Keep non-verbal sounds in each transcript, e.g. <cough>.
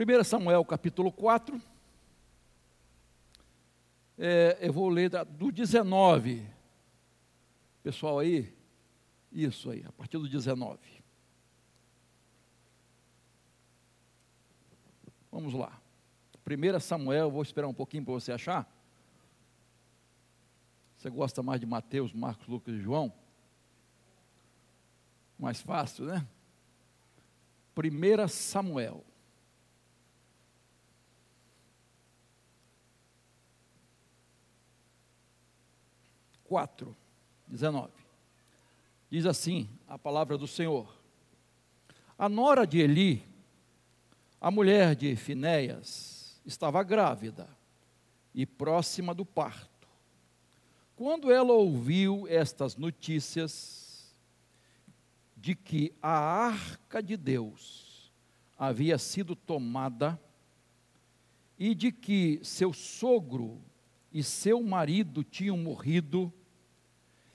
1 Samuel capítulo 4. É, eu vou ler do 19. Pessoal aí, isso aí, a partir do 19. Vamos lá. 1 Samuel, vou esperar um pouquinho para você achar. Você gosta mais de Mateus, Marcos, Lucas e João? Mais fácil, né? 1 Samuel. Quatro, 19. Diz assim a palavra do Senhor. A nora de Eli, a mulher de Finéias, estava grávida e próxima do parto. Quando ela ouviu estas notícias de que a arca de Deus havia sido tomada e de que seu sogro e seu marido tinham morrido,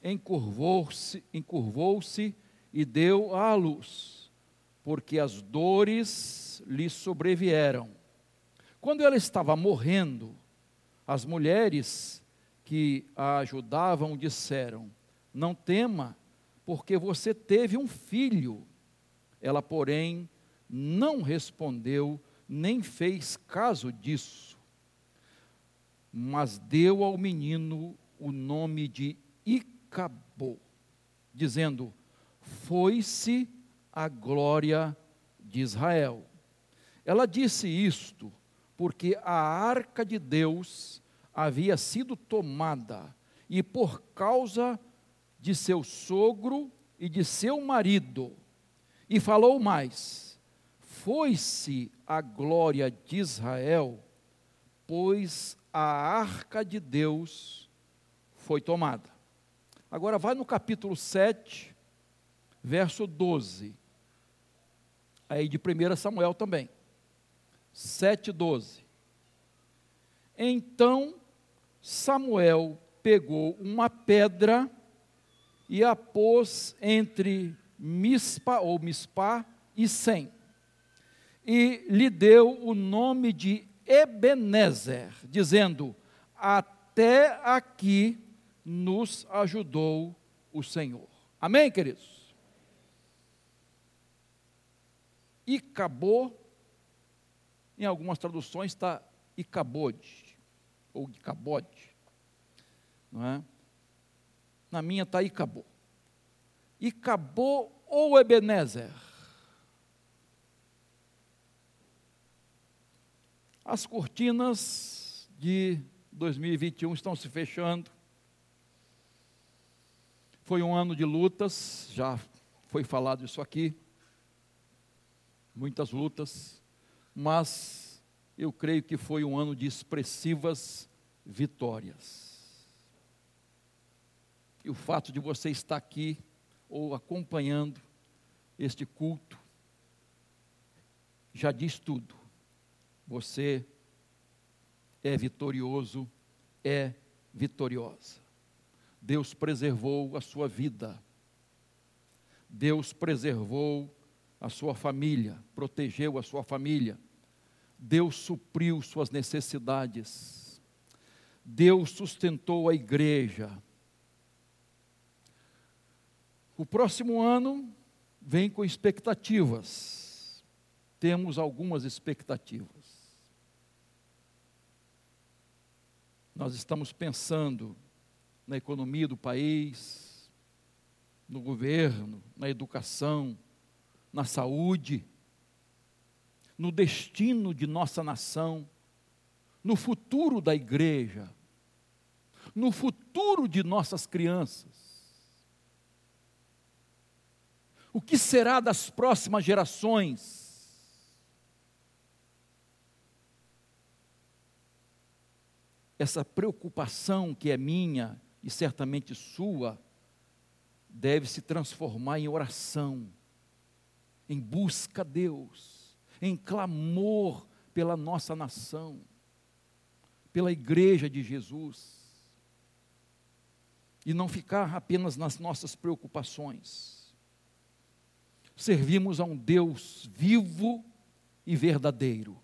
encurvou-se encurvou e deu à luz, porque as dores lhe sobrevieram. Quando ela estava morrendo, as mulheres que a ajudavam disseram: Não tema, porque você teve um filho. Ela, porém, não respondeu, nem fez caso disso, mas deu ao menino o nome de Icabô, dizendo: Foi-se a glória de Israel. Ela disse isto porque a arca de Deus havia sido tomada, e por causa de seu sogro e de seu marido. E falou mais: Foi-se a glória de Israel, pois a arca de Deus foi tomada. Agora vai no capítulo 7, verso 12. Aí de 1 Samuel também. 7, 12. Então Samuel pegou uma pedra e a pôs entre Mispa ou Mispá e Sem. E lhe deu o nome de Ebenezer, dizendo: Até aqui nos ajudou o Senhor. Amém, queridos? E acabou, em algumas traduções está Icabode ou de cabode, não é? Na minha está Icabô. Icabô ou Ebenezer? As cortinas de 2021 estão se fechando. Foi um ano de lutas, já foi falado isso aqui. Muitas lutas, mas eu creio que foi um ano de expressivas vitórias. E o fato de você estar aqui ou acompanhando este culto já diz tudo. Você é vitorioso, é vitoriosa. Deus preservou a sua vida. Deus preservou a sua família, protegeu a sua família. Deus supriu suas necessidades, Deus sustentou a igreja. O próximo ano vem com expectativas, temos algumas expectativas. Nós estamos pensando na economia do país, no governo, na educação, na saúde no destino de nossa nação, no futuro da igreja, no futuro de nossas crianças. O que será das próximas gerações? Essa preocupação que é minha e certamente sua, deve se transformar em oração, em busca a Deus em clamor pela nossa nação, pela igreja de Jesus, e não ficar apenas nas nossas preocupações. Servimos a um Deus vivo e verdadeiro,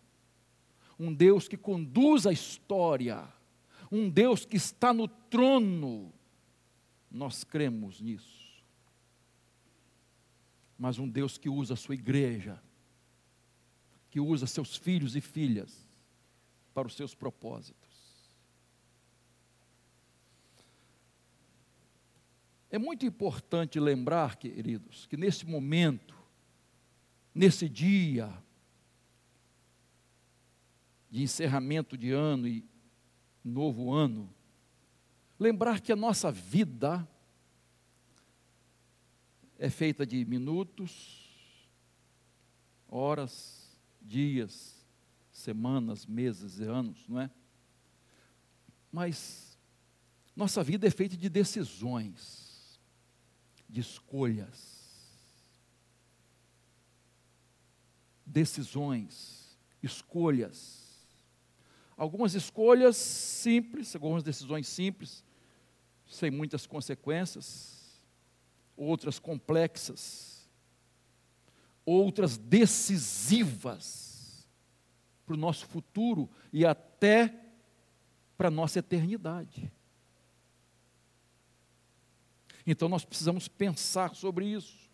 um Deus que conduz a história, um Deus que está no trono. Nós cremos nisso. Mas um Deus que usa a sua igreja, que usa seus filhos e filhas para os seus propósitos. É muito importante lembrar, queridos, que nesse momento, nesse dia de encerramento de ano e novo ano, lembrar que a nossa vida é feita de minutos, horas, dias, semanas, meses e anos, não é? Mas nossa vida é feita de decisões, de escolhas. Decisões, escolhas Algumas escolhas simples, algumas decisões simples, sem muitas consequências, outras complexas, outras decisivas para o nosso futuro e até para a nossa eternidade. Então nós precisamos pensar sobre isso,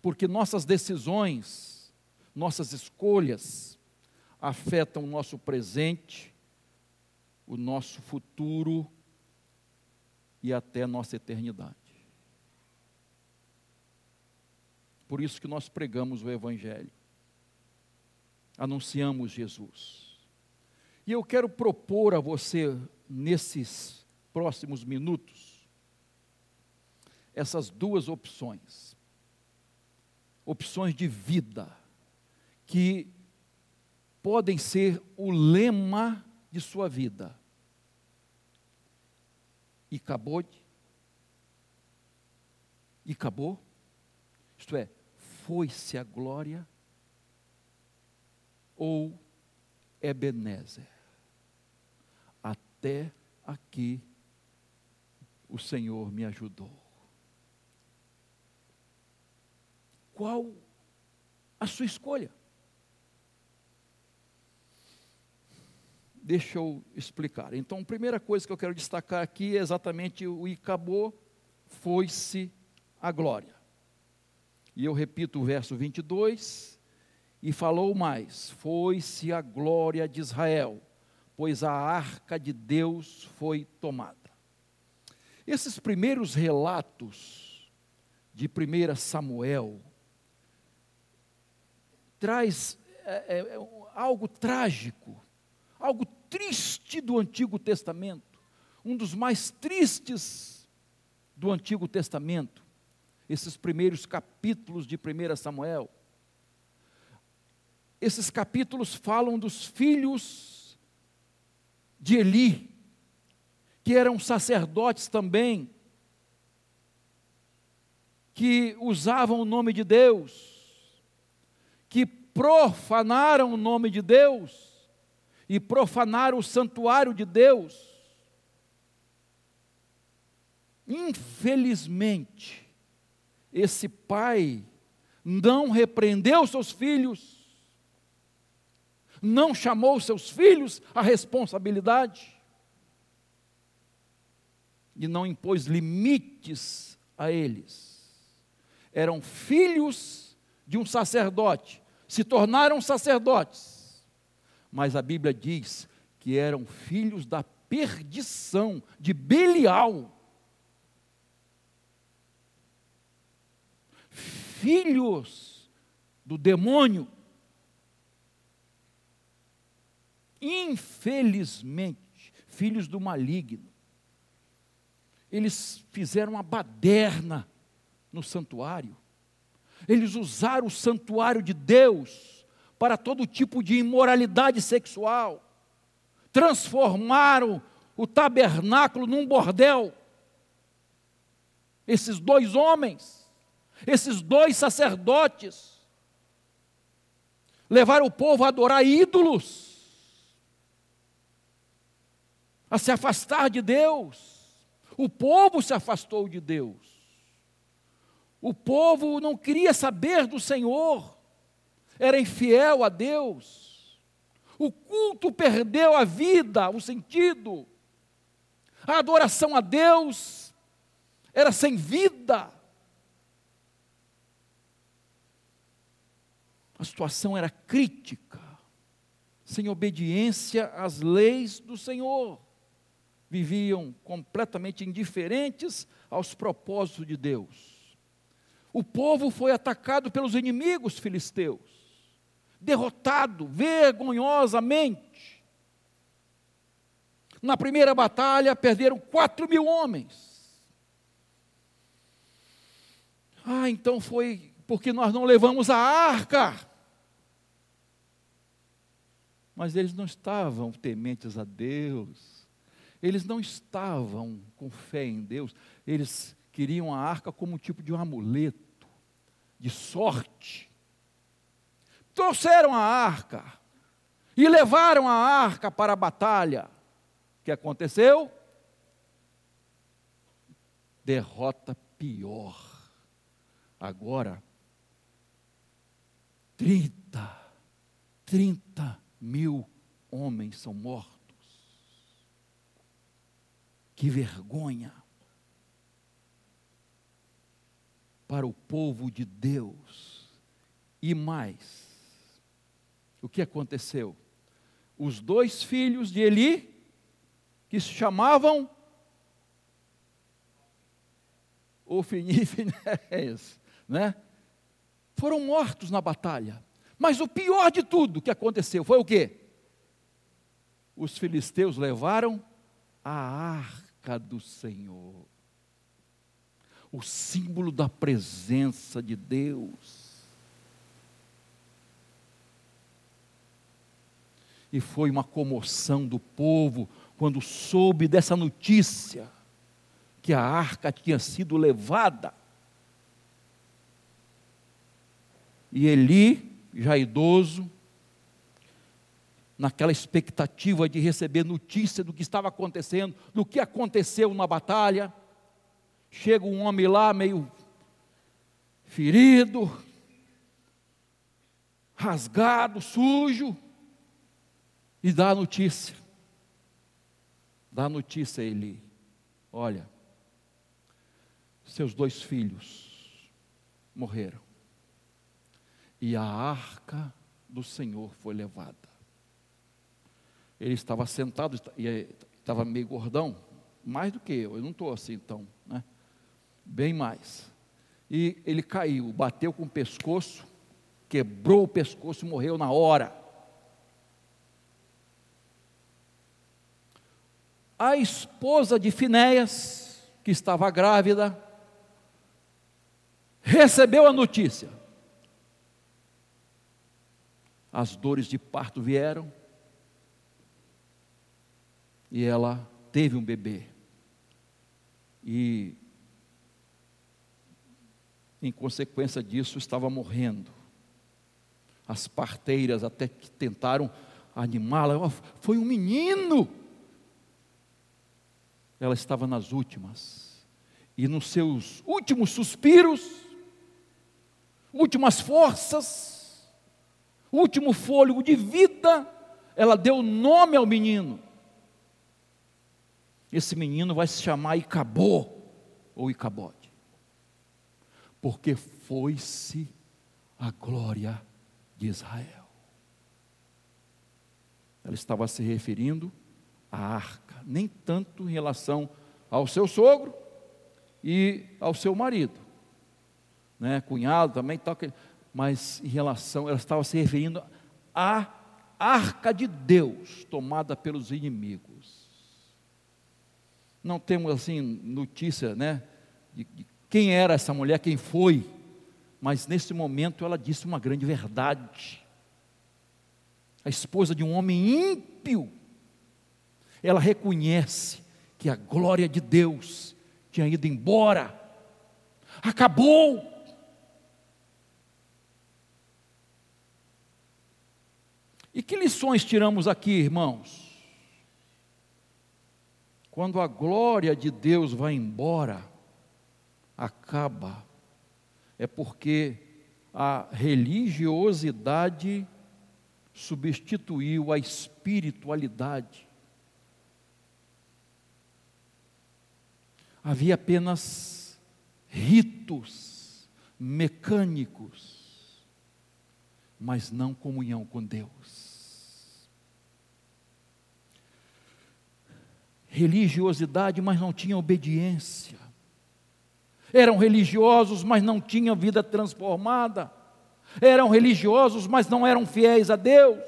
porque nossas decisões, nossas escolhas, afetam o nosso presente, o nosso futuro e até a nossa eternidade. Por isso que nós pregamos o Evangelho, anunciamos Jesus. E eu quero propor a você, nesses próximos minutos, essas duas opções. Opções de vida, que podem ser o lema de sua vida. E acabou. E acabou. Isto é, foi-se a glória ou Ebenezer. Até aqui o Senhor me ajudou. Qual a sua escolha? Deixa eu explicar. Então, a primeira coisa que eu quero destacar aqui é exatamente o acabou, foi-se a glória. E eu repito o verso 22, e falou mais: foi-se a glória de Israel, pois a arca de Deus foi tomada. Esses primeiros relatos de 1 Samuel traz é, é, é algo trágico, algo triste do Antigo Testamento, um dos mais tristes do Antigo Testamento, esses primeiros capítulos de 1 Samuel. Esses capítulos falam dos filhos de Eli, que eram sacerdotes também, que usavam o nome de Deus, que profanaram o nome de Deus, e profanar o santuário de Deus. Infelizmente, esse pai não repreendeu seus filhos, não chamou seus filhos à responsabilidade e não impôs limites a eles. Eram filhos de um sacerdote, se tornaram sacerdotes mas a Bíblia diz que eram filhos da perdição, de Belial. Filhos do demônio. Infelizmente, filhos do maligno. Eles fizeram uma baderna no santuário. Eles usaram o santuário de Deus para todo tipo de imoralidade sexual, transformaram o tabernáculo num bordel. Esses dois homens, esses dois sacerdotes, levaram o povo a adorar ídolos, a se afastar de Deus. O povo se afastou de Deus. O povo não queria saber do Senhor era infiel a Deus. O culto perdeu a vida, o sentido. A adoração a Deus era sem vida. A situação era crítica, sem obediência às leis do Senhor. Viviam completamente indiferentes aos propósitos de Deus. O povo foi atacado pelos inimigos filisteus, derrotado vergonhosamente. Na primeira batalha, perderam quatro mil homens. Ah, então foi porque nós não levamos a arca. Mas eles não estavam tementes a Deus, eles não estavam com fé em Deus, eles queriam a arca como um tipo de um amuleto, de sorte. Trouxeram a arca e levaram a arca para a batalha. O que aconteceu? Derrota pior. Agora, 30, 30 mil homens são mortos. Que vergonha para o povo de Deus. E mais, o que aconteceu? Os dois filhos de Eli, que se chamavam Ofini e Finés, né? Foram mortos na batalha. Mas o pior de tudo que aconteceu foi o quê? Os filisteus levaram a arca do Senhor, o símbolo da presença de Deus. E foi uma comoção do povo quando soube dessa notícia que a arca tinha sido levada. E Eli já idoso, naquela expectativa de receber notícia do que estava acontecendo, do que aconteceu na batalha. Chega um homem lá meio ferido, rasgado, sujo, e dá a notícia. Dá a notícia a ele: olha, seus dois filhos morreram e a arca do Senhor foi levada. Ele estava sentado e estava meio gordão, mais do que eu, eu não estou assim então, né? bem mais. E ele caiu, bateu com o pescoço, quebrou o pescoço e morreu na hora. A esposa de Finéias, que estava grávida, recebeu a notícia as dores de parto vieram e ela teve um bebê. E, em consequência disso, estava morrendo. As parteiras até que tentaram animá-la, foi um menino. Ela estava nas últimas, e nos seus últimos suspiros, últimas forças, último fôlego de vida, ela deu nome ao menino. Esse menino vai se chamar Icabô ou Icabode, porque foi-se a glória de Israel. Ela estava se referindo à arca, nem tanto em relação ao seu sogro e ao seu marido, né, cunhado também, tal, mas em relação, ela estava se referindo à arca de Deus tomada pelos inimigos. Não temos assim notícia, né, de, de quem era essa mulher, quem foi, mas nesse momento ela disse uma grande verdade. A esposa de um homem ímpio, ela reconhece que a glória de Deus tinha ido embora, acabou. E que lições tiramos aqui, irmãos? Quando a glória de Deus vai embora, acaba, é porque a religiosidade substituiu a espiritualidade. Havia apenas ritos mecânicos, mas não comunhão com Deus. Religiosidade, mas não tinha obediência. Eram religiosos, mas não tinham vida transformada. Eram religiosos, mas não eram fiéis a Deus.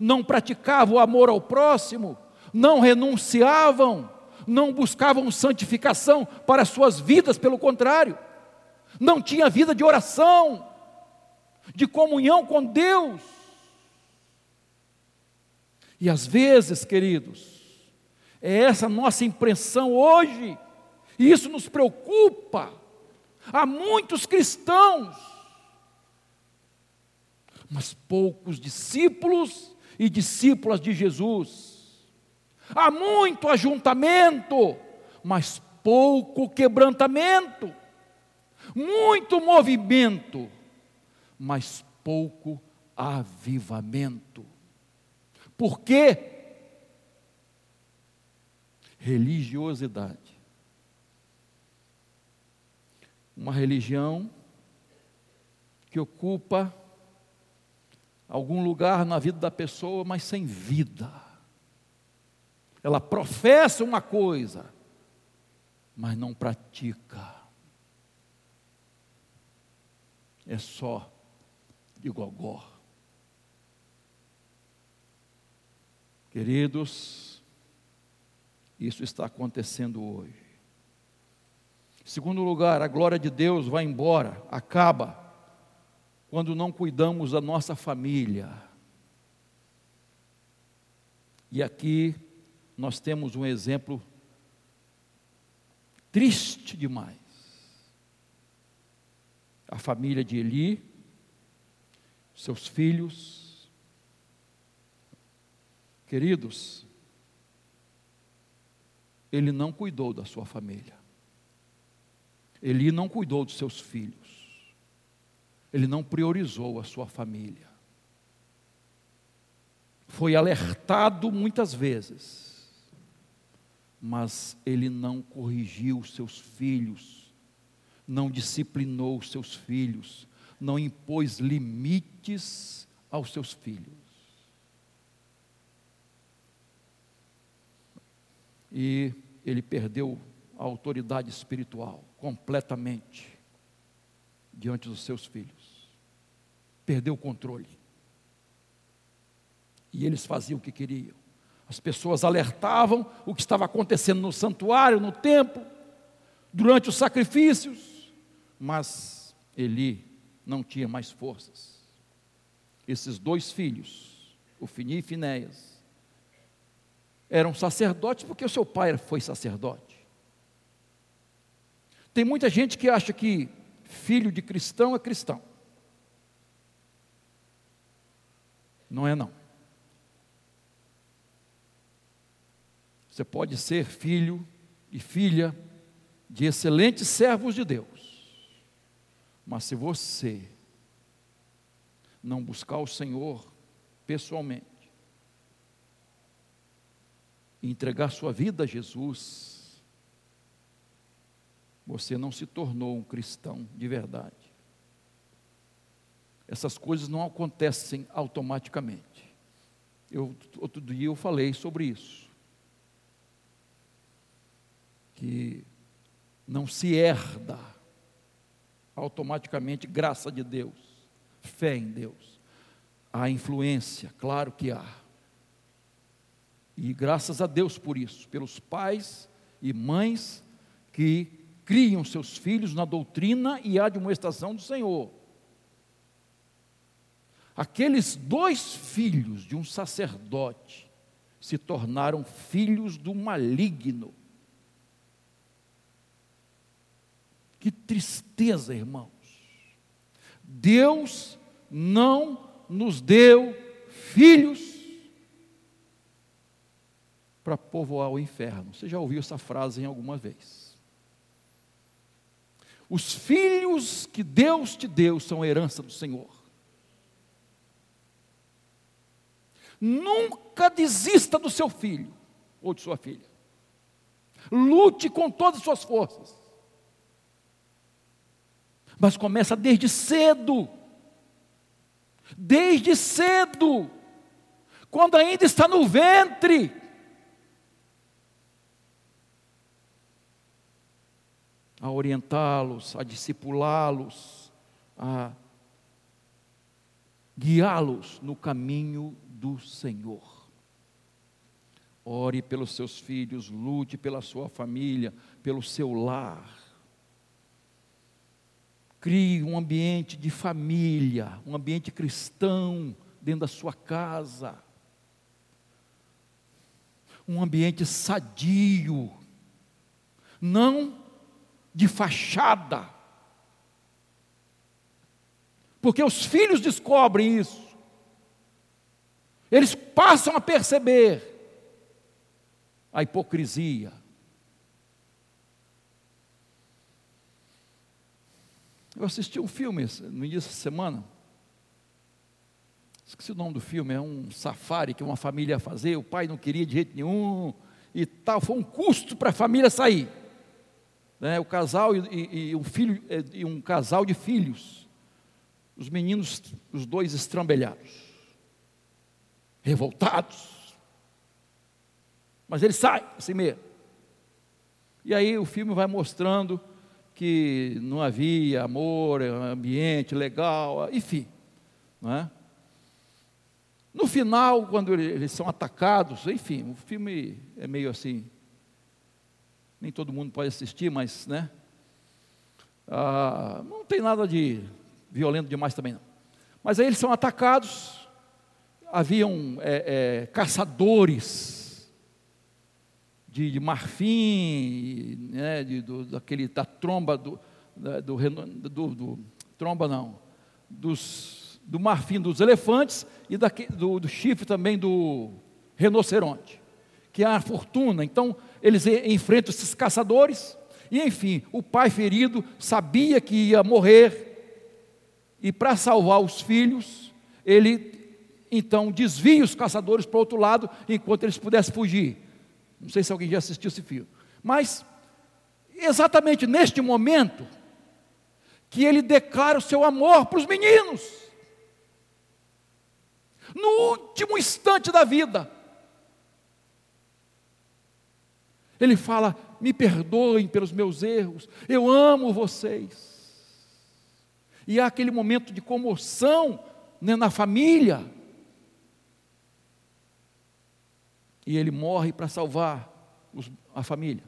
Não praticavam o amor ao próximo. Não renunciavam. Não buscavam santificação para suas vidas, pelo contrário. Não tinha vida de oração, de comunhão com Deus. E às vezes, queridos, é essa nossa impressão hoje e isso nos preocupa. Há muitos cristãos, mas poucos discípulos e discípulas de Jesus. Há muito ajuntamento, mas pouco quebrantamento. Muito movimento, mas pouco avivamento. Por quê? Religiosidade uma religião que ocupa algum lugar na vida da pessoa, mas sem vida. Ela professa uma coisa, mas não pratica. É só de gogó. Queridos, isso está acontecendo hoje. Segundo lugar, a glória de Deus vai embora, acaba, quando não cuidamos da nossa família. E aqui nós temos um exemplo triste demais. A família de Eli, seus filhos, queridos, ele não cuidou da sua família. Eli não cuidou dos seus filhos, ele não priorizou a sua família. Foi alertado muitas vezes, mas ele não corrigiu seus filhos, não disciplinou seus filhos, não impôs limites aos seus filhos. E ele perdeu a autoridade espiritual completamente diante dos seus filhos. Perdeu o controle. E eles faziam o que queriam. As pessoas alertavam o que estava acontecendo no santuário, no templo, durante os sacrifícios, mas Eli não tinha mais forças. Esses dois filhos, o Fini e Finéias, eram sacerdotes porque o seu pai foi sacerdote. Tem muita gente que acha que filho de cristão é cristão. Não é não. Você pode ser filho e filha de excelentes servos de Deus. Mas se você não buscar o Senhor pessoalmente, e entregar sua vida a Jesus, você não se tornou um cristão de verdade. Essas coisas não acontecem automaticamente. Eu, outro dia eu falei sobre isso. Que não se herda automaticamente graça de Deus, fé em Deus. Há influência, claro que há. E graças a Deus por isso, pelos pais e mães que criam seus filhos na doutrina e admoestação do Senhor. Aqueles dois filhos de um sacerdote se tornaram filhos do maligno. Que tristeza, irmãos. Deus não nos deu filhos para povoar o inferno. Você já ouviu essa frase em alguma vez? Os filhos que Deus te deu são herança do Senhor. Nunca desista do seu filho ou de sua filha. Lute com todas as suas forças. Mas começa desde cedo. Desde cedo. Quando ainda está no ventre. A orientá-los, a discipulá-los, a guiá-los no caminho do Senhor. Ore pelos seus filhos, lute pela sua família, pelo seu lar. Crie um ambiente de família, um ambiente cristão dentro da sua casa. Um ambiente sadio, não de fachada. Porque os filhos descobrem isso. Eles passam a perceber a hipocrisia. Eu assisti um filme no início da semana. Esqueci o nome do filme, é um safari que uma família ia fazer, o pai não queria de jeito nenhum e tal. Foi um custo para a família sair. Né, o casal e, e, e, um filho é, e um casal de filhos. Os meninos, os dois estrambelhados revoltados. Mas ele sai assim mesmo. E aí o filme vai mostrando que não havia amor, ambiente legal, enfim. Não é? No final, quando eles são atacados, enfim, o filme é meio assim. Nem todo mundo pode assistir, mas, né? Ah, não tem nada de violento demais também, não. Mas aí eles são atacados, haviam é, é, caçadores de, de marfim, né, de, do, daquele, da tromba do, do, do, do, tromba não, dos, do marfim dos elefantes e daqui, do, do chifre também do rinoceronte, que é a fortuna. Então eles enfrentam esses caçadores e enfim, o pai ferido sabia que ia morrer e para salvar os filhos ele então desvia os caçadores para o outro lado, enquanto eles pudessem fugir. Não sei se alguém já assistiu esse filme. Mas, exatamente neste momento, que ele declara o seu amor para os meninos. No último instante da vida. Ele fala: me perdoem pelos meus erros, eu amo vocês. E há aquele momento de comoção né, na família. E ele morre para salvar os, a família.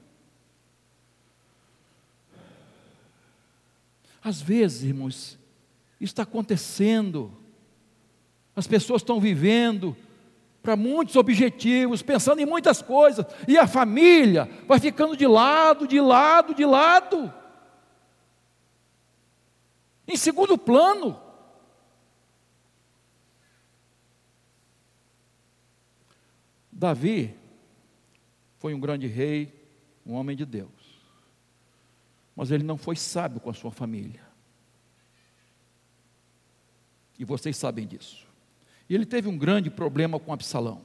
Às vezes, irmãos, isso está acontecendo. As pessoas estão vivendo para muitos objetivos, pensando em muitas coisas, e a família vai ficando de lado, de lado, de lado. Em segundo plano. Davi foi um grande rei, um homem de Deus. Mas ele não foi sábio com a sua família. E vocês sabem disso. E ele teve um grande problema com Absalão.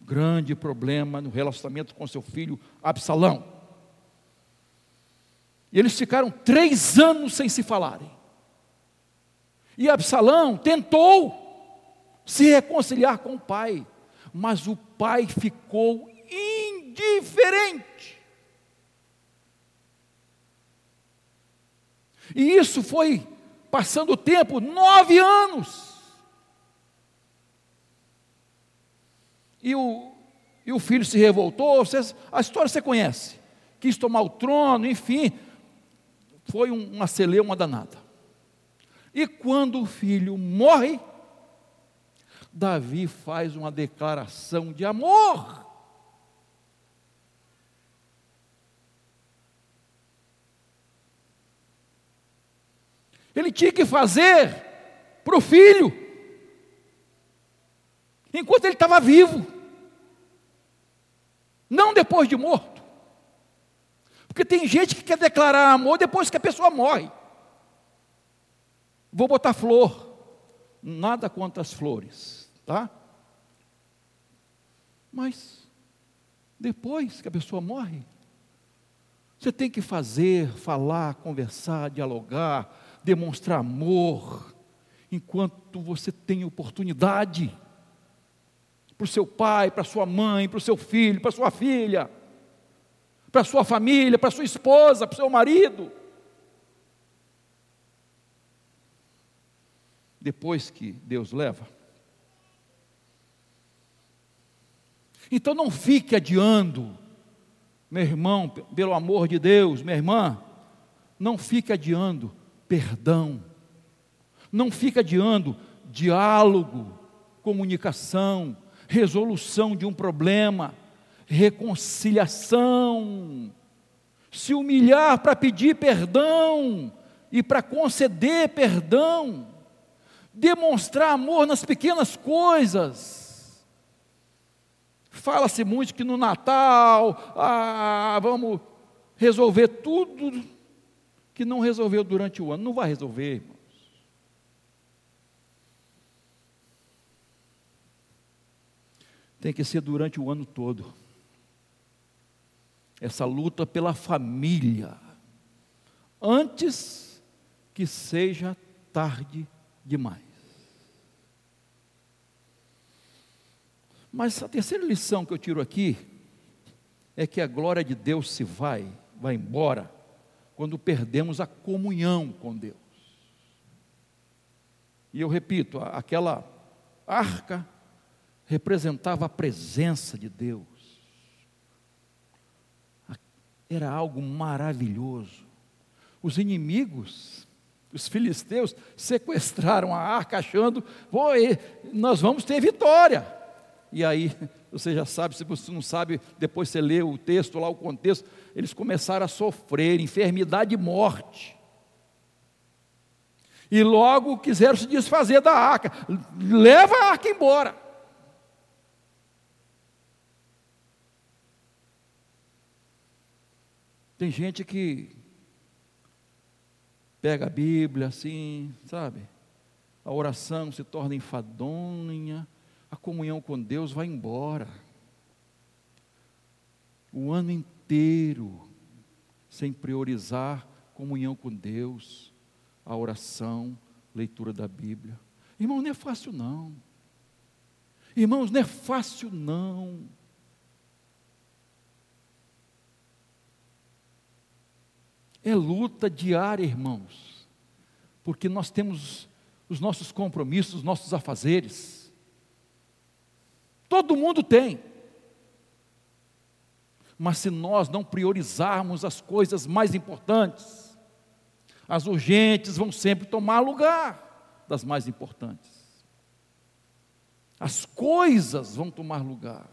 Grande problema no relacionamento com seu filho Absalão. E eles ficaram três anos sem se falarem. E Absalão tentou se reconciliar com o pai mas o pai ficou indiferente. E isso foi passando o tempo nove anos. E o, e o filho se revoltou, a história você conhece. Quis tomar o trono, enfim. Foi uma celeuma danada. E quando o filho morre, Davi faz uma declaração de amor. Ele tinha que fazer para o filho, enquanto ele estava vivo, não depois de morto. Porque tem gente que quer declarar amor depois que a pessoa morre. Vou botar flor, nada contra as flores Tá? Mas, depois que a pessoa morre, você tem que fazer, falar, conversar, dialogar, demonstrar amor, enquanto você tem oportunidade para o seu pai, para sua mãe, para o seu filho, para sua filha, para sua família, para sua esposa, para o seu marido. Depois que Deus leva. Então não fique adiando, meu irmão, pelo amor de Deus, minha irmã, não fique adiando perdão, não fique adiando diálogo, comunicação, resolução de um problema, reconciliação, se humilhar para pedir perdão e para conceder perdão, demonstrar amor nas pequenas coisas. Fala-se muito que no Natal, ah, vamos resolver tudo que não resolveu durante o ano. Não vai resolver, irmão. tem que ser durante o ano todo. Essa luta pela família, antes que seja tarde demais. Mas a terceira lição que eu tiro aqui é que a glória de Deus se vai, vai embora, quando perdemos a comunhão com Deus. E eu repito, aquela arca representava a presença de Deus. Era algo maravilhoso. Os inimigos, os filisteus, sequestraram a arca, achando, nós vamos ter vitória. E aí, <laughs> você já sabe, se você não sabe, depois você lê o texto lá, o contexto, eles começaram a sofrer enfermidade e morte. E logo quiseram se desfazer da arca. Leva a arca embora. Tem gente que pega a Bíblia assim, sabe? A oração se torna enfadonha, a comunhão com Deus vai embora. O ano inteiro sem priorizar comunhão com Deus, a oração, leitura da Bíblia. Irmão, não é fácil não. Irmãos, não é fácil não. É luta diária, irmãos, porque nós temos os nossos compromissos, os nossos afazeres. Todo mundo tem. Mas se nós não priorizarmos as coisas mais importantes, as urgentes vão sempre tomar lugar das mais importantes. As coisas vão tomar lugar.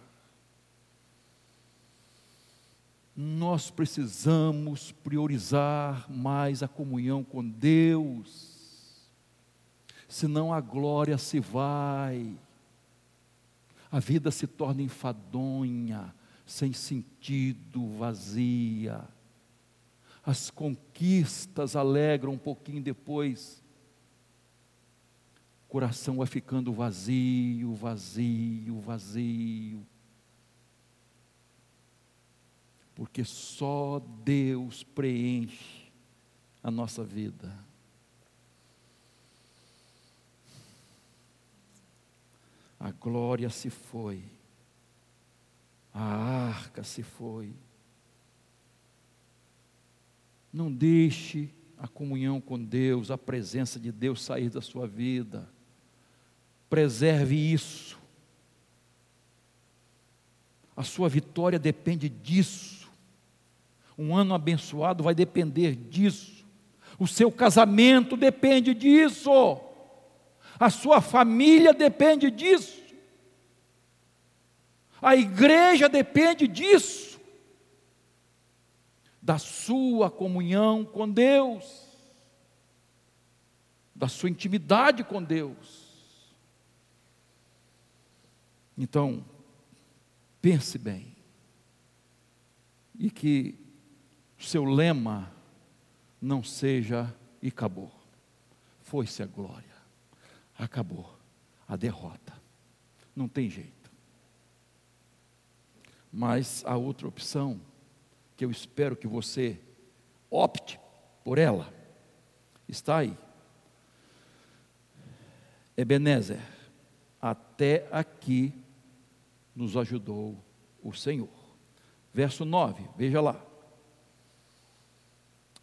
nós precisamos priorizar mais a comunhão com Deus, senão a glória se vai, a vida se torna enfadonha, sem sentido, vazia. As conquistas alegram um pouquinho depois, o coração vai ficando vazio, vazio, vazio. porque só Deus preenche a nossa vida. A glória se foi, a arca se foi. Não deixe a comunhão com Deus, a presença de Deus sair da sua vida. Preserve isso. A sua vitória depende disso. Um ano abençoado vai depender disso. O seu casamento depende disso. A sua família depende disso. A igreja depende disso. Da sua comunhão com Deus. Da sua intimidade com Deus. Então, pense bem. E que seu lema não seja e acabou. Foi-se a glória. Acabou a derrota. Não tem jeito. Mas a outra opção, que eu espero que você opte por ela, está aí. Ebenezer, até aqui nos ajudou o Senhor. Verso 9, veja lá.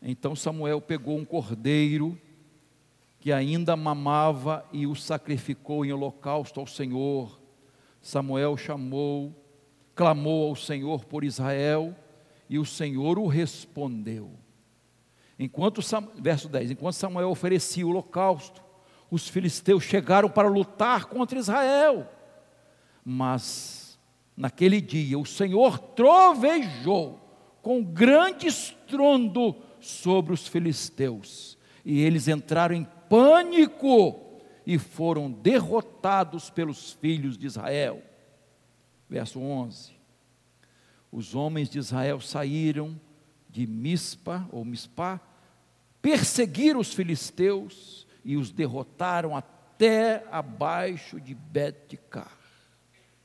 Então Samuel pegou um cordeiro que ainda mamava e o sacrificou em holocausto ao Senhor. Samuel chamou, clamou ao Senhor por Israel e o Senhor o respondeu. Enquanto, verso 10: Enquanto Samuel oferecia o holocausto, os filisteus chegaram para lutar contra Israel. Mas, naquele dia, o Senhor trovejou com grande estrondo sobre os filisteus, e eles entraram em pânico e foram derrotados pelos filhos de Israel. Verso 11: Os homens de Israel saíram de Mispa ou Mispá, perseguiram os filisteus e os derrotaram até abaixo de Betcar.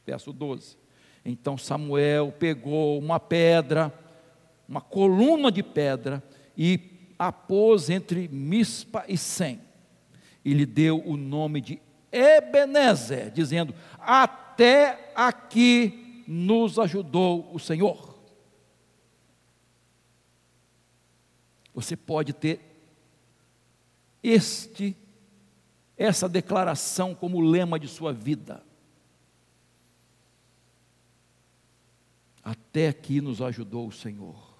Verso 12. Então Samuel pegou uma pedra, uma coluna de pedra, e a pôs entre Mispa e Sem. E lhe deu o nome de Ebenezer, dizendo: Até aqui nos ajudou o Senhor. Você pode ter este essa declaração como lema de sua vida. Até aqui nos ajudou o Senhor.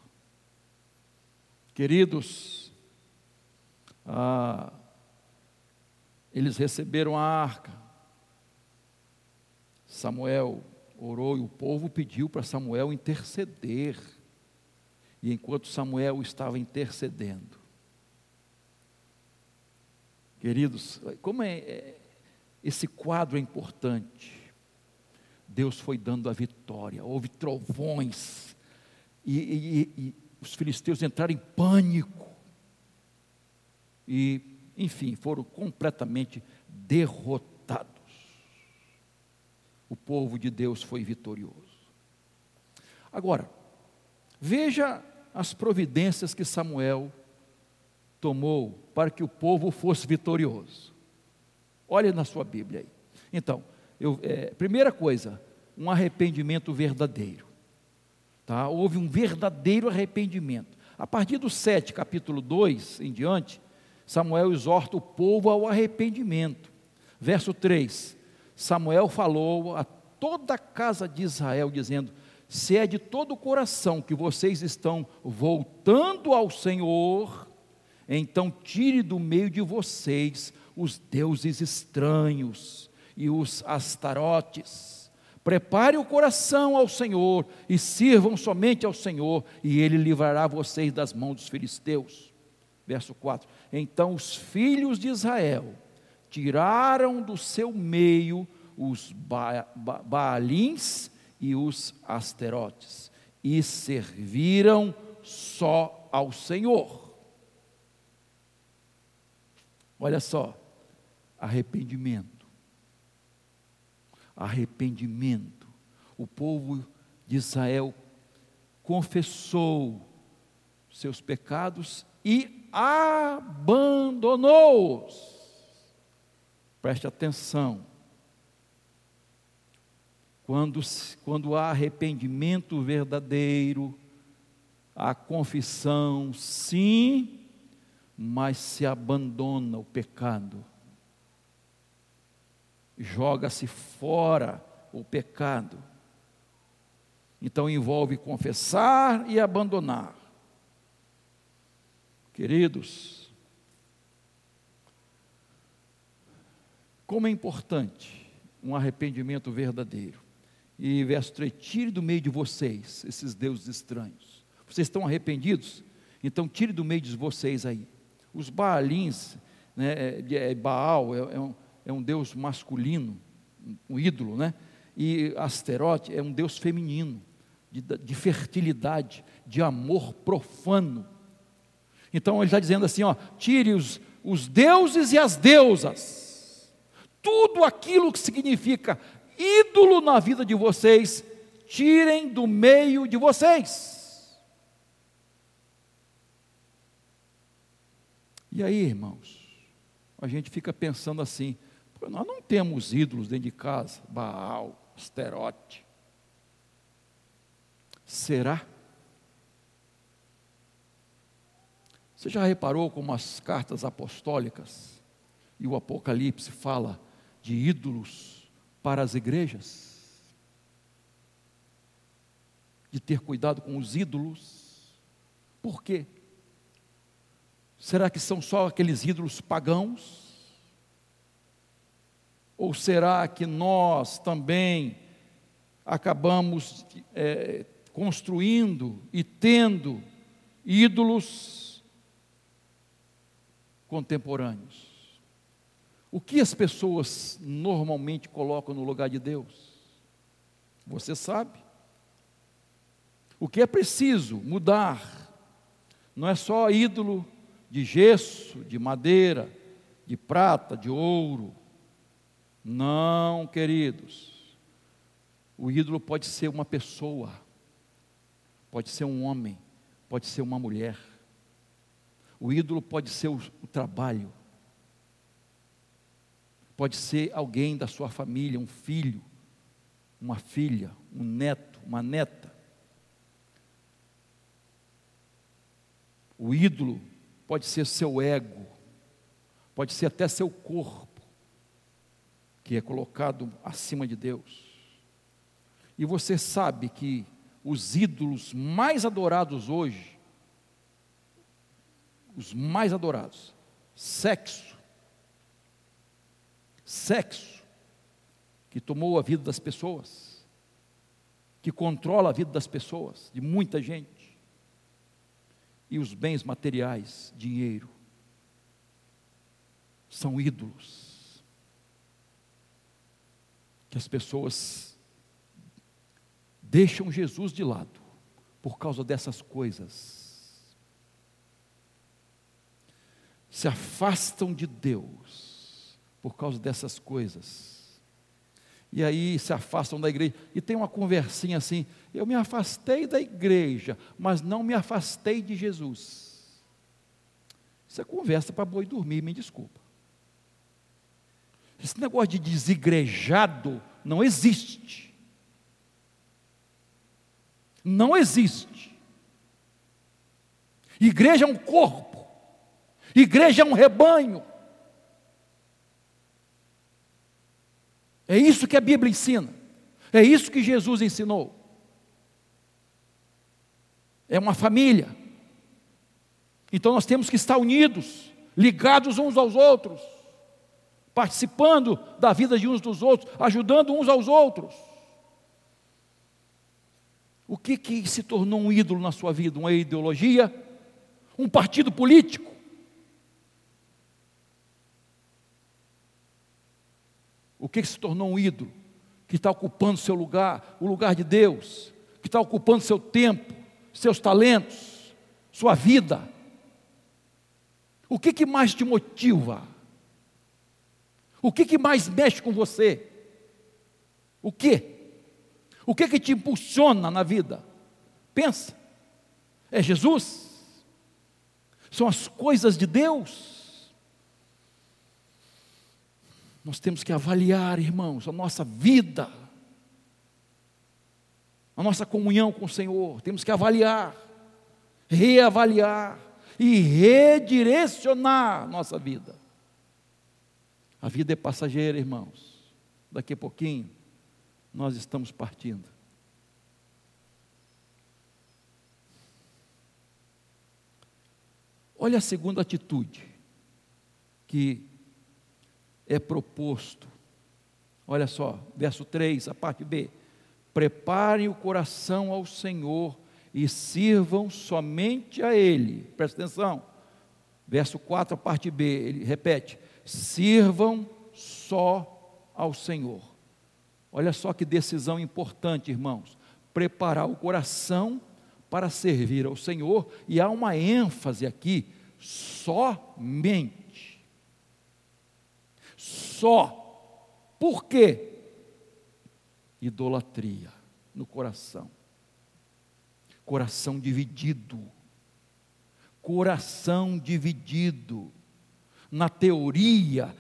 Queridos, ah, eles receberam a arca. Samuel orou e o povo pediu para Samuel interceder. E enquanto Samuel estava intercedendo, queridos, como é, é esse quadro é importante. Deus foi dando a vitória, houve trovões, e, e, e, os filisteus entraram em pânico e, enfim, foram completamente derrotados. O povo de Deus foi vitorioso. Agora, veja as providências que Samuel tomou para que o povo fosse vitorioso. Olhe na sua Bíblia aí. Então, eu, é, primeira coisa, um arrependimento verdadeiro. Tá? Houve um verdadeiro arrependimento. A partir do 7, capítulo 2 em diante, Samuel exorta o povo ao arrependimento. Verso 3: Samuel falou a toda a casa de Israel, dizendo: Se é de todo o coração que vocês estão voltando ao Senhor, então tire do meio de vocês os deuses estranhos e os astarotes Prepare o coração ao Senhor e sirvam somente ao Senhor, e Ele livrará vocês das mãos dos filisteus. Verso 4: Então os filhos de Israel tiraram do seu meio os ba ba Baalins e os Asterotes, e serviram só ao Senhor. Olha só, arrependimento arrependimento. O povo de Israel confessou seus pecados e abandonou-os. Preste atenção. Quando, quando há arrependimento verdadeiro, há confissão, sim, mas se abandona o pecado joga-se fora o pecado. Então envolve confessar e abandonar. Queridos, como é importante um arrependimento verdadeiro. E verso 3: tire do meio de vocês esses deuses estranhos. Vocês estão arrependidos? Então tire do meio de vocês aí. Os Baalins, né, é, é Baal é, é um, é um deus masculino, um ídolo, né? E Asterote é um deus feminino, de, de fertilidade, de amor profano. Então ele está dizendo assim: ó, tire os, os deuses e as deusas, tudo aquilo que significa ídolo na vida de vocês, tirem do meio de vocês. E aí, irmãos, a gente fica pensando assim: nós não temos ídolos dentro de casa, Baal, Asterote. Será? Você já reparou como as cartas apostólicas e o Apocalipse fala de ídolos para as igrejas? De ter cuidado com os ídolos? Por quê? Será que são só aqueles ídolos pagãos? Ou será que nós também acabamos é, construindo e tendo ídolos contemporâneos. O que as pessoas normalmente colocam no lugar de Deus? Você sabe? O que é preciso mudar não é só ídolo de gesso, de madeira, de prata, de ouro. Não, queridos. O ídolo pode ser uma pessoa, pode ser um homem, pode ser uma mulher. O ídolo pode ser o, o trabalho, pode ser alguém da sua família, um filho, uma filha, um neto, uma neta. O ídolo pode ser seu ego, pode ser até seu corpo, que é colocado acima de Deus. E você sabe que os ídolos mais adorados hoje os mais adorados: sexo. Sexo, que tomou a vida das pessoas, que controla a vida das pessoas, de muita gente, e os bens materiais, dinheiro, são ídolos que as pessoas deixam Jesus de lado por causa dessas coisas se afastam de Deus por causa dessas coisas. E aí se afastam da igreja. E tem uma conversinha assim: eu me afastei da igreja, mas não me afastei de Jesus. Isso é conversa para boi dormir, me desculpa. Esse negócio de desigrejado não existe. Não existe. Igreja é um corpo. Igreja é um rebanho. É isso que a Bíblia ensina. É isso que Jesus ensinou. É uma família. Então nós temos que estar unidos, ligados uns aos outros, participando da vida de uns dos outros, ajudando uns aos outros. O que, que se tornou um ídolo na sua vida? Uma ideologia? Um partido político? O que se tornou um ídolo? Que está ocupando seu lugar, o lugar de Deus, que está ocupando seu tempo, seus talentos, sua vida. O que, que mais te motiva? O que, que mais mexe com você? O que? O que que te impulsiona na vida? Pensa. É Jesus? São as coisas de Deus? Nós temos que avaliar, irmãos, a nossa vida, a nossa comunhão com o Senhor. Temos que avaliar, reavaliar e redirecionar nossa vida. A vida é passageira, irmãos. Daqui a pouquinho nós estamos partindo. Olha a segunda atitude que é proposto. Olha só, verso 3, a parte B. Preparem o coração ao Senhor e sirvam somente a Ele. Presta atenção. Verso 4, a parte B, ele repete: sirvam só ao Senhor. Olha só que decisão importante, irmãos. Preparar o coração para servir ao Senhor, e há uma ênfase aqui, somente só. Por quê? idolatria no coração. Coração dividido. Coração dividido. Na teoria,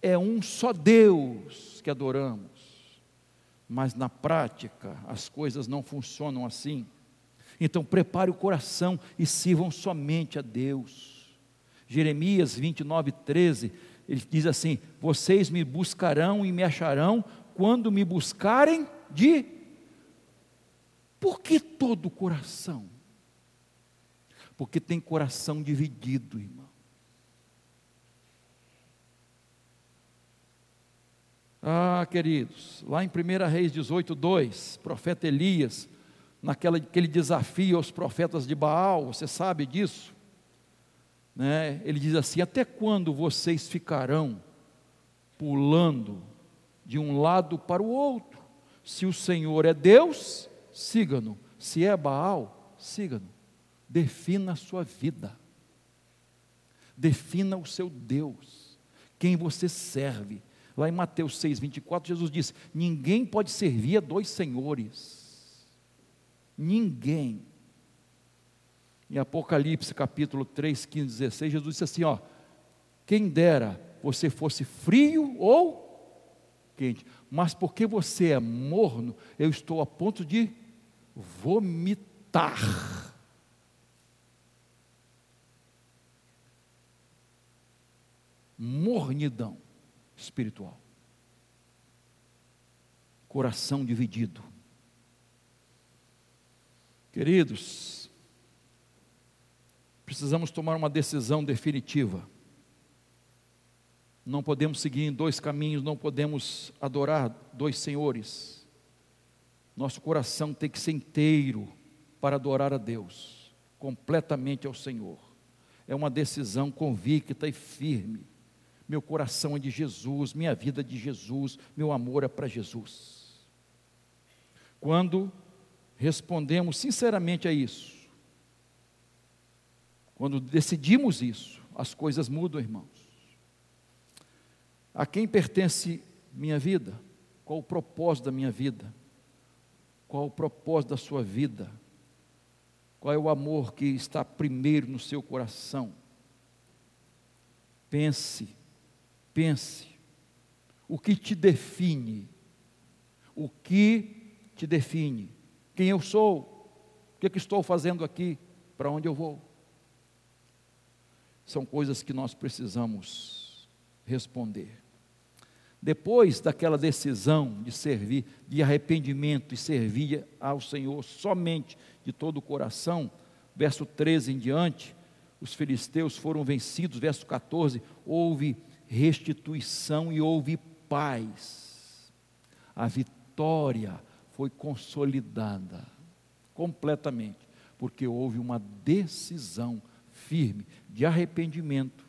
é um só Deus que adoramos, mas na prática as coisas não funcionam assim. Então prepare o coração e sirvam somente a Deus. Jeremias 29, 13, ele diz assim: Vocês me buscarão e me acharão quando me buscarem de. Por que todo o coração? Porque tem coração dividido, irmão. Ah, queridos, lá em 1 Reis 18, 2, profeta Elias, naquela, aquele desafio aos profetas de Baal, você sabe disso? Né? Ele diz assim: Até quando vocês ficarão pulando de um lado para o outro? Se o Senhor é Deus, siga-no. Se é Baal, siga-no. Defina a sua vida. Defina o seu Deus. Quem você serve. Lá em Mateus 6, 24, Jesus diz: Ninguém pode servir a dois senhores. Ninguém. Em Apocalipse capítulo 3, 15, 16, Jesus disse assim: ó, quem dera você fosse frio ou quente, mas porque você é morno, eu estou a ponto de vomitar. Mornidão espiritual. Coração dividido. Queridos, precisamos tomar uma decisão definitiva. Não podemos seguir em dois caminhos, não podemos adorar dois senhores. Nosso coração tem que ser inteiro para adorar a Deus, completamente ao Senhor. É uma decisão convicta e firme. Meu coração é de Jesus, minha vida é de Jesus, meu amor é para Jesus. Quando respondemos sinceramente a isso, quando decidimos isso, as coisas mudam, irmãos. A quem pertence minha vida? Qual o propósito da minha vida? Qual o propósito da sua vida? Qual é o amor que está primeiro no seu coração? Pense Pense. O que te define? O que te define? Quem eu sou? O que, é que estou fazendo aqui? Para onde eu vou? São coisas que nós precisamos responder. Depois daquela decisão de servir, de arrependimento e servir ao Senhor somente de todo o coração, verso 13 em diante, os filisteus foram vencidos, verso 14, houve restituição e houve paz. A vitória foi consolidada completamente, porque houve uma decisão firme de arrependimento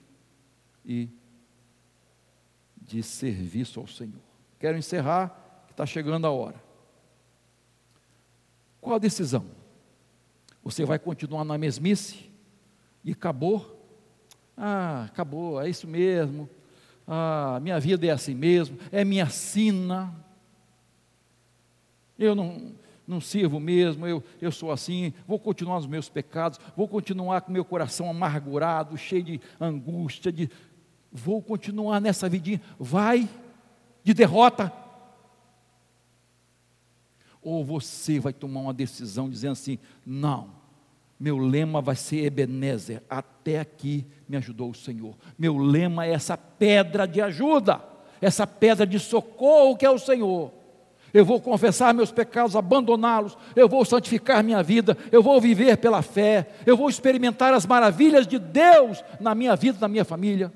e de serviço ao Senhor. Quero encerrar, que está chegando a hora. Qual a decisão? Você vai continuar na mesmice e acabou? Ah, acabou, é isso mesmo ah, minha vida é assim mesmo, é minha sina, eu não, não sirvo mesmo, eu, eu sou assim, vou continuar nos meus pecados, vou continuar com meu coração amargurado, cheio de angústia, de, vou continuar nessa vidinha, vai de derrota. Ou você vai tomar uma decisão dizendo assim: não, meu lema vai ser Ebenezer, até aqui me ajudou o Senhor. Meu lema é essa pedra de ajuda, essa pedra de socorro que é o Senhor. Eu vou confessar meus pecados, abandoná-los, eu vou santificar minha vida, eu vou viver pela fé, eu vou experimentar as maravilhas de Deus na minha vida, na minha família.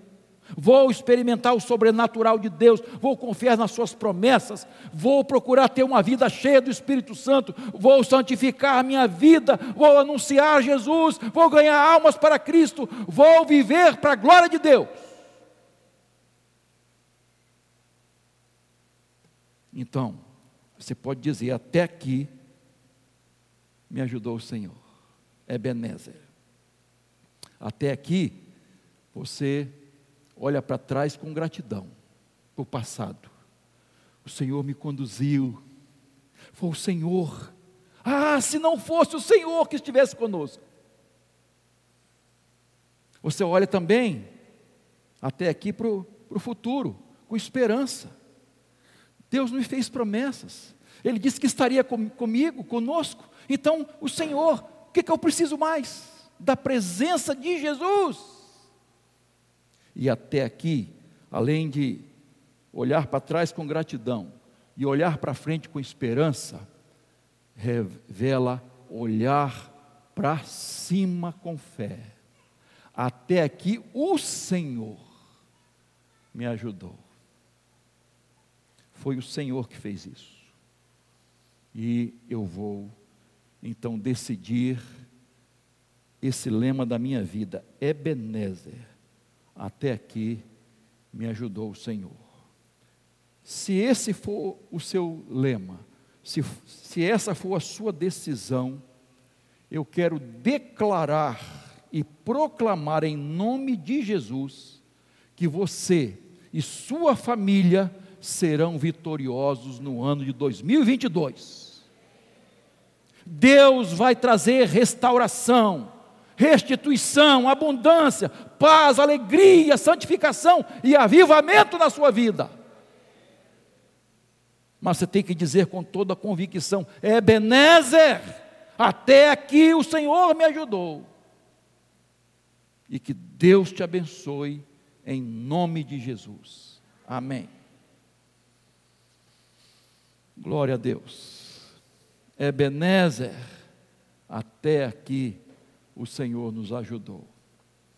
Vou experimentar o sobrenatural de Deus, vou confiar nas Suas promessas, vou procurar ter uma vida cheia do Espírito Santo, vou santificar minha vida, vou anunciar Jesus, vou ganhar almas para Cristo, vou viver para a glória de Deus. Então, você pode dizer: até aqui me ajudou o Senhor, Ebenezer. Até aqui você olha para trás com gratidão o passado. O Senhor me conduziu, Foi o Senhor. Ah, se não fosse o Senhor que estivesse conosco. Você olha também até aqui para o futuro, com esperança. Deus me fez promessas. Ele disse que estaria com, comigo, conosco. Então, o Senhor, o que, que eu preciso mais? Da presença de Jesus. E até aqui, além de olhar para trás com gratidão e olhar para frente com esperança, revela olhar para cima com fé. Até aqui o Senhor me ajudou. Foi o Senhor que fez isso. E eu vou então decidir esse lema da minha vida, Ebenezer. Até aqui me ajudou o Senhor. Se esse for o seu lema, se, se essa for a sua decisão, eu quero declarar e proclamar em nome de Jesus que você e sua família serão vitoriosos no ano de 2022. Deus vai trazer restauração, restituição, abundância, paz, alegria, santificação e avivamento na sua vida. Mas você tem que dizer com toda a convicção: Ebenezer, até aqui o Senhor me ajudou. E que Deus te abençoe em nome de Jesus. Amém. Glória a Deus. Ebenezer, até aqui o Senhor nos ajudou.